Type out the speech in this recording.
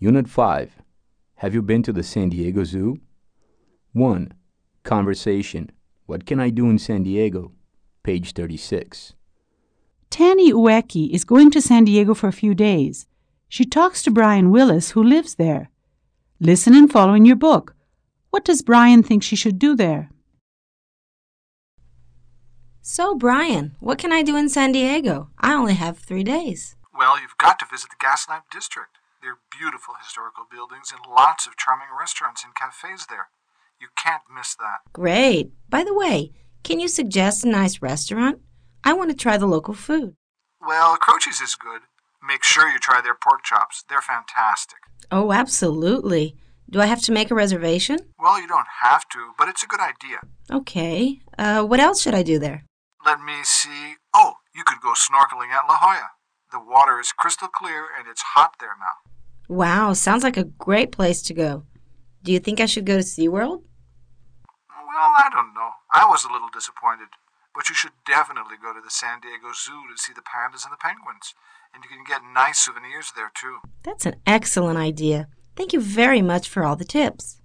Unit 5. Have you been to the San Diego Zoo? 1. Conversation. What can I do in San Diego? Page 36. Tani Ueki is going to San Diego for a few days. She talks to Brian Willis, who lives there. Listen and follow in your book. What does Brian think she should do there? So, Brian, what can I do in San Diego? I only have three days. Well, you've got to visit the Gaslamp District. There are beautiful historical buildings and lots of charming restaurants and cafes there. You can't miss that. Great. By the way, can you suggest a nice restaurant? I want to try the local food. Well, Croce's is good. Make sure you try their pork chops. They're fantastic. Oh, absolutely. Do I have to make a reservation? Well, you don't have to, but it's a good idea. Okay. Uh, what else should I do there? Let me see. Oh, you could go snorkeling at La Jolla. The water is crystal clear and it's hot there now. Wow, sounds like a great place to go. Do you think I should go to SeaWorld? Well, I don't know. I was a little disappointed. But you should definitely go to the San Diego Zoo to see the pandas and the penguins. And you can get nice souvenirs there, too. That's an excellent idea. Thank you very much for all the tips.